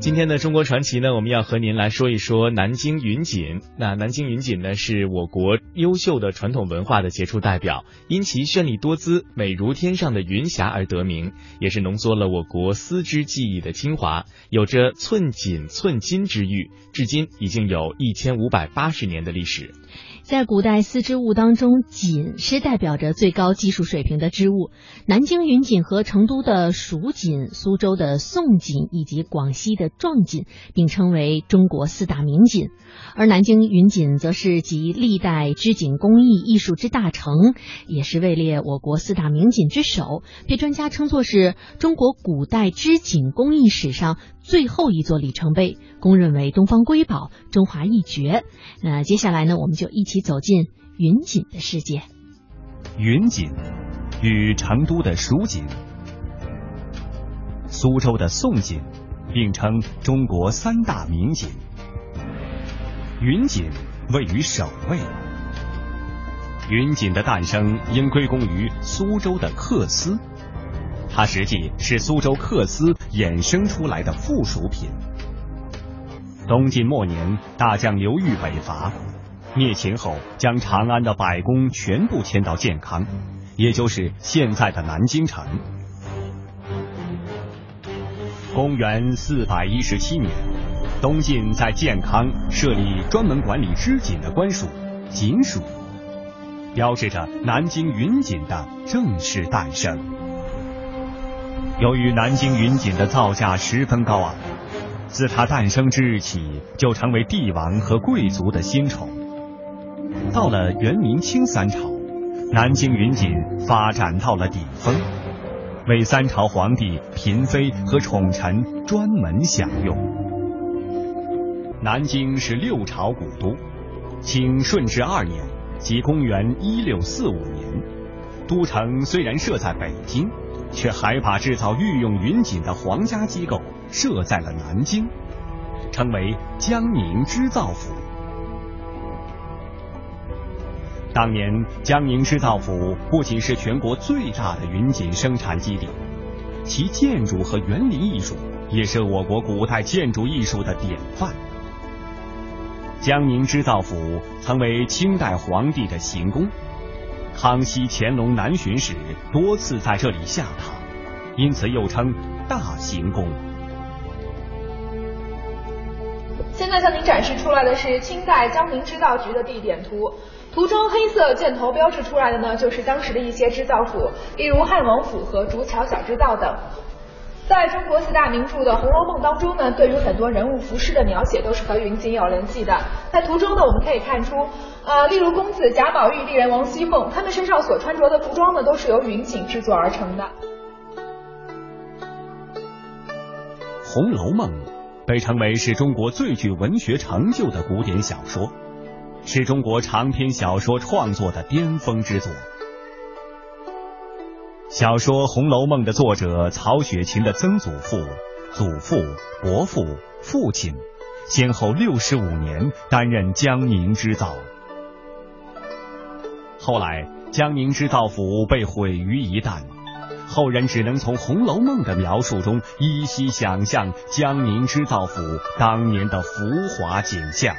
今天的中国传奇呢，我们要和您来说一说南京云锦。那南京云锦呢，是我国优秀的传统文化的杰出代表，因其绚丽多姿、美如天上的云霞而得名，也是浓缩了我国丝织技艺的精华，有着寸锦寸金之誉，至今已经有一千五百八十年的历史。在古代丝织物当中，锦是代表着最高技术水平的织物。南京云锦和成都的蜀锦、苏州的宋锦以及广西的壮锦并称为中国四大名锦。而南京云锦则是集历代织锦工艺艺术之大成，也是位列我国四大名锦之首，被专家称作是中国古代织锦工艺史上最后一座里程碑，公认为东方瑰宝、中华一绝。那接下来呢，我们就一起走进云锦的世界。云锦与成都的蜀锦、苏州的宋锦并称中国三大名锦。云锦位于首位。云锦的诞生应归功于苏州的缂丝，它实际是苏州缂丝衍生出来的附属品。东晋末年，大将刘裕北伐，灭秦后将长安的百工全部迁到建康，也就是现在的南京城。公元四百一十七年。东晋在建康设立专门管理织锦的官署——锦署，标志着南京云锦的正式诞生。由于南京云锦的造价十分高昂，自它诞生之日起就成为帝王和贵族的新宠。到了元、明、清三朝，南京云锦发展到了顶峰，为三朝皇帝、嫔妃和宠臣专门享用。南京是六朝古都，清顺治二年，即公元一六四五年，都城虽然设在北京，却还把制造御用云锦的皇家机构设在了南京，称为江宁织造府。当年江宁织造府不仅是全国最大的云锦生产基地，其建筑和园林艺术也是我国古代建筑艺术的典范。江宁织造府曾为清代皇帝的行宫，康熙、乾隆南巡时多次在这里下榻，因此又称大行宫。现在向您展示出来的是清代江宁织造局的地点图，图中黑色箭头标志出来的呢，就是当时的一些织造府，例如汉王府和竹桥小织造等。在中国四大名著的《红楼梦》当中呢，对于很多人物服饰的描写都是和云锦有联系的。在图中呢，我们可以看出，呃，例如公子贾宝玉、丽人王熙凤，他们身上所穿着的服装呢，都是由云锦制作而成的。《红楼梦》被称为是中国最具文学成就的古典小说，是中国长篇小说创作的巅峰之作。小说《红楼梦》的作者曹雪芹的曾祖父、祖父、伯父、父亲，先后六十五年担任江宁织造。后来江宁织造府被毁于一旦，后人只能从《红楼梦》的描述中依稀想象江宁织造府当年的浮华景象。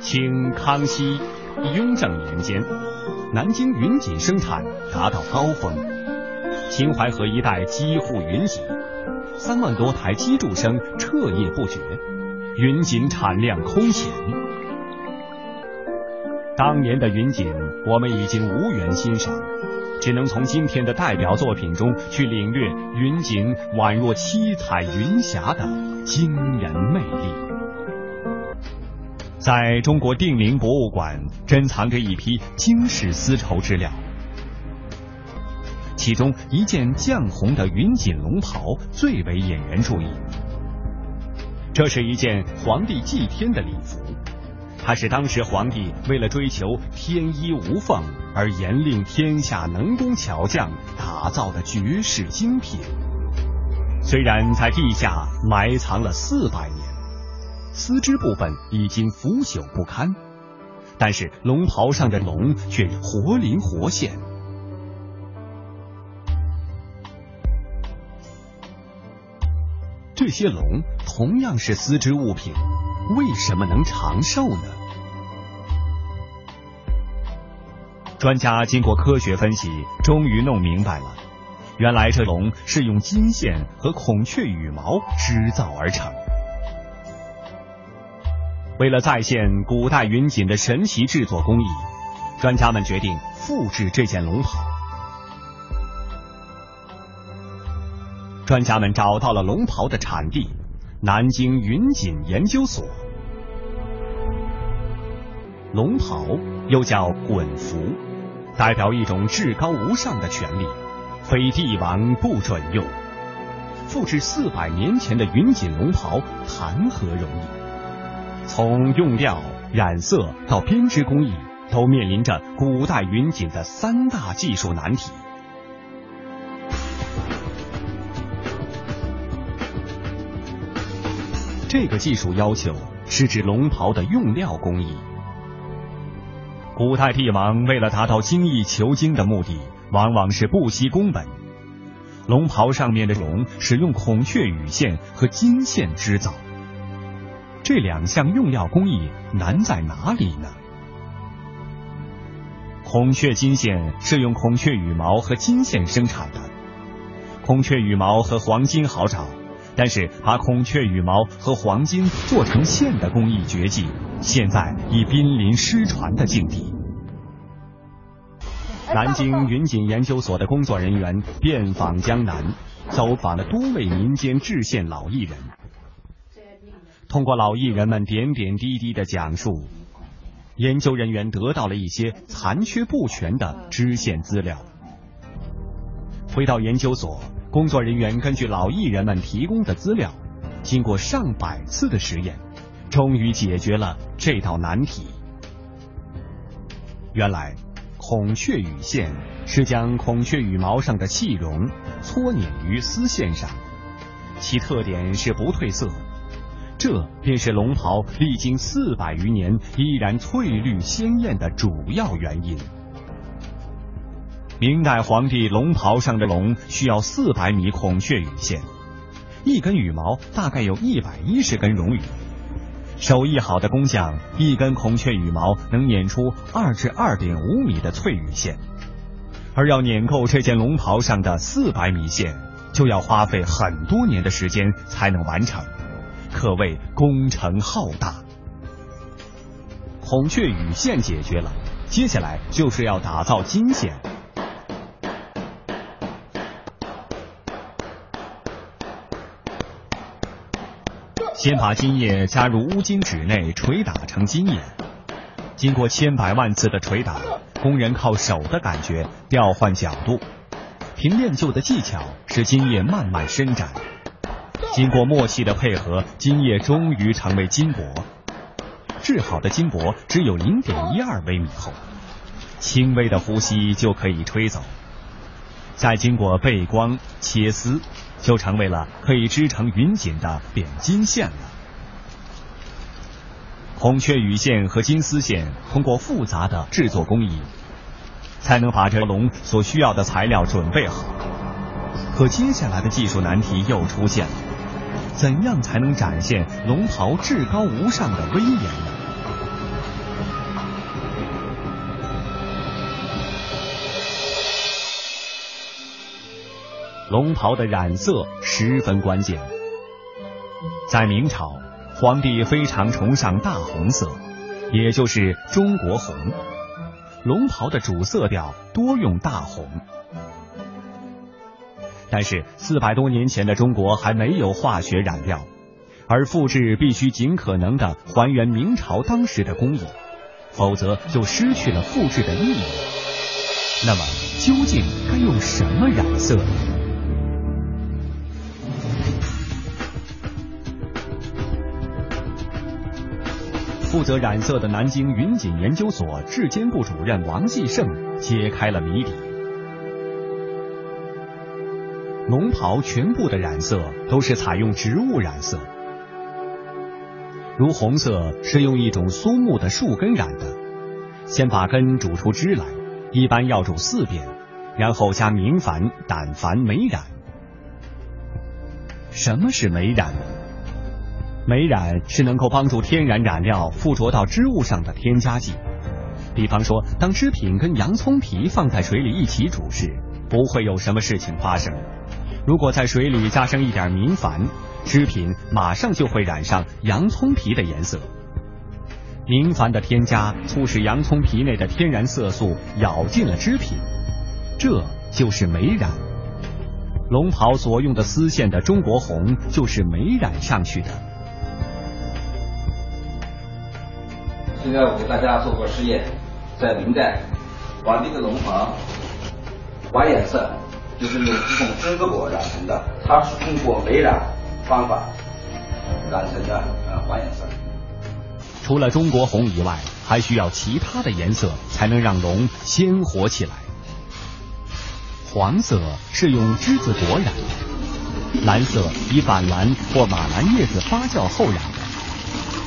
清康熙。雍正年间，南京云锦生产达到高峰，秦淮河一带几乎云集，三万多台机杼声彻夜不绝，云锦产量空前。当年的云锦，我们已经无缘欣赏，只能从今天的代表作品中去领略云锦宛若七彩云霞的惊人魅力。在中国定陵博物馆珍藏着一批惊世丝绸之料，其中一件绛红的云锦龙袍最为引人注意。这是一件皇帝祭天的礼服，它是当时皇帝为了追求天衣无缝而严令天下能工巧匠打造的绝世精品。虽然在地下埋藏了四百年。丝织部分已经腐朽不堪，但是龙袍上的龙却活灵活现。这些龙同样是丝织物品，为什么能长寿呢？专家经过科学分析，终于弄明白了，原来这龙是用金线和孔雀羽毛织造而成。为了再现古代云锦的神奇制作工艺，专家们决定复制这件龙袍。专家们找到了龙袍的产地——南京云锦研究所。龙袍又叫衮服，代表一种至高无上的权力，非帝王不准用。复制四百年前的云锦龙袍，谈何容易？从用料、染色到编织工艺，都面临着古代云锦的三大技术难题。这个技术要求是指龙袍的用料工艺。古代帝王为了达到精益求精的目的，往往是不惜工本。龙袍上面的龙使用孔雀羽线和金线织造，这两项用料工艺难在哪里呢？孔雀金线是用孔雀羽毛和金线生产的，孔雀羽毛和黄金好找。但是，把孔雀羽毛和黄金做成线的工艺绝技，现在已濒临失传的境地。南京云锦研究所的工作人员遍访江南，走访了多位民间制线老艺人。通过老艺人们点点滴滴的讲述，研究人员得到了一些残缺不全的织线资料。回到研究所。工作人员根据老艺人们提供的资料，经过上百次的实验，终于解决了这道难题。原来，孔雀羽线是将孔雀羽毛上的细绒搓捻于丝线上，其特点是不褪色，这便是龙袍历经四百余年依然翠绿鲜艳的主要原因。明代皇帝龙袍上的龙需要四百米孔雀羽线，一根羽毛大概有一百一十根绒羽。手艺好的工匠，一根孔雀羽毛能捻出二至二点五米的翠羽线，而要捻够这件龙袍上的四百米线，就要花费很多年的时间才能完成，可谓工程浩大。孔雀羽线解决了，接下来就是要打造金线。先把金叶加入乌金纸内捶打成金叶，经过千百万次的捶打，工人靠手的感觉调换角度，凭练就的技巧使金叶慢慢伸展。经过默契的配合，金叶终于成为金箔。制好的金箔只有零点一二微米厚，轻微的呼吸就可以吹走。再经过背光切丝。就成为了可以织成云锦的扁金线了。孔雀羽线和金丝线通过复杂的制作工艺，才能把这龙所需要的材料准备好。可接下来的技术难题又出现了：怎样才能展现龙袍至高无上的威严呢？龙袍的染色十分关键。在明朝，皇帝非常崇尚大红色，也就是中国红。龙袍的主色调多用大红。但是四百多年前的中国还没有化学染料，而复制必须尽可能的还原明朝当时的工艺，否则就失去了复制的意义。那么，究竟该用什么染色负责染色的南京云锦研究所质监部主任王继胜揭开了谜底：龙袍全部的染色都是采用植物染色，如红色是用一种苏木的树根染的，先把根煮出汁来，一般要煮四遍，然后加明矾、胆矾、霉染。什么是媒染？媒染是能够帮助天然染料附着到织物上的添加剂。比方说，当织品跟洋葱皮放在水里一起煮时，不会有什么事情发生。如果在水里加上一点明矾，织品马上就会染上洋葱皮的颜色。明矾的添加促使洋葱皮内的天然色素咬进了织品，这就是媒染。龙袍所用的丝线的中国红就是媒染上去的。现在我给大家做个实验，在明代，皇帝的龙袍黄颜色就是用这种榛子果染成的，它是通过媒染方法染成的呃黄颜色。除了中国红以外，还需要其他的颜色才能让龙鲜活起来。黄色是用栀子果染，蓝色以板蓝或马蓝叶子发酵后染。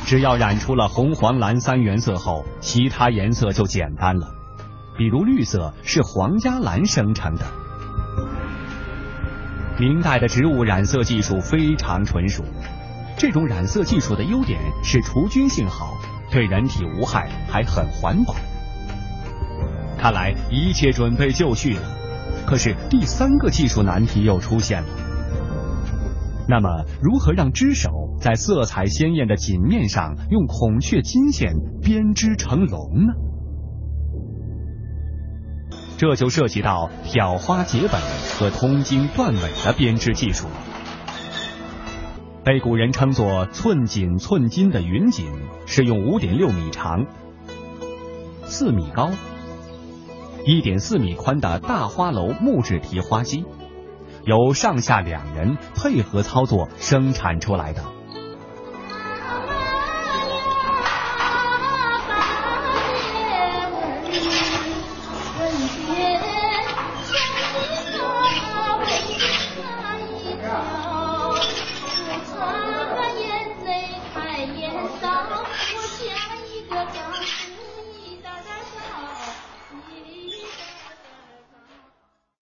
只要染出了红、黄、蓝三原色后，其他颜色就简单了。比如绿色是皇家蓝生成的。明代的植物染色技术非常纯熟。这种染色技术的优点是除菌性好，对人体无害，还很环保。看来一切准备就绪了，可是第三个技术难题又出现了。那么，如何让织手在色彩鲜艳的锦面上用孔雀金线编织成龙呢？这就涉及到挑花结本和通经断尾的编织技术了。被古人称作“寸锦寸金”的云锦，是用五点六米长、四米高、一点四米宽的大花楼木质提花机，由上下两人配合操作生产出来的。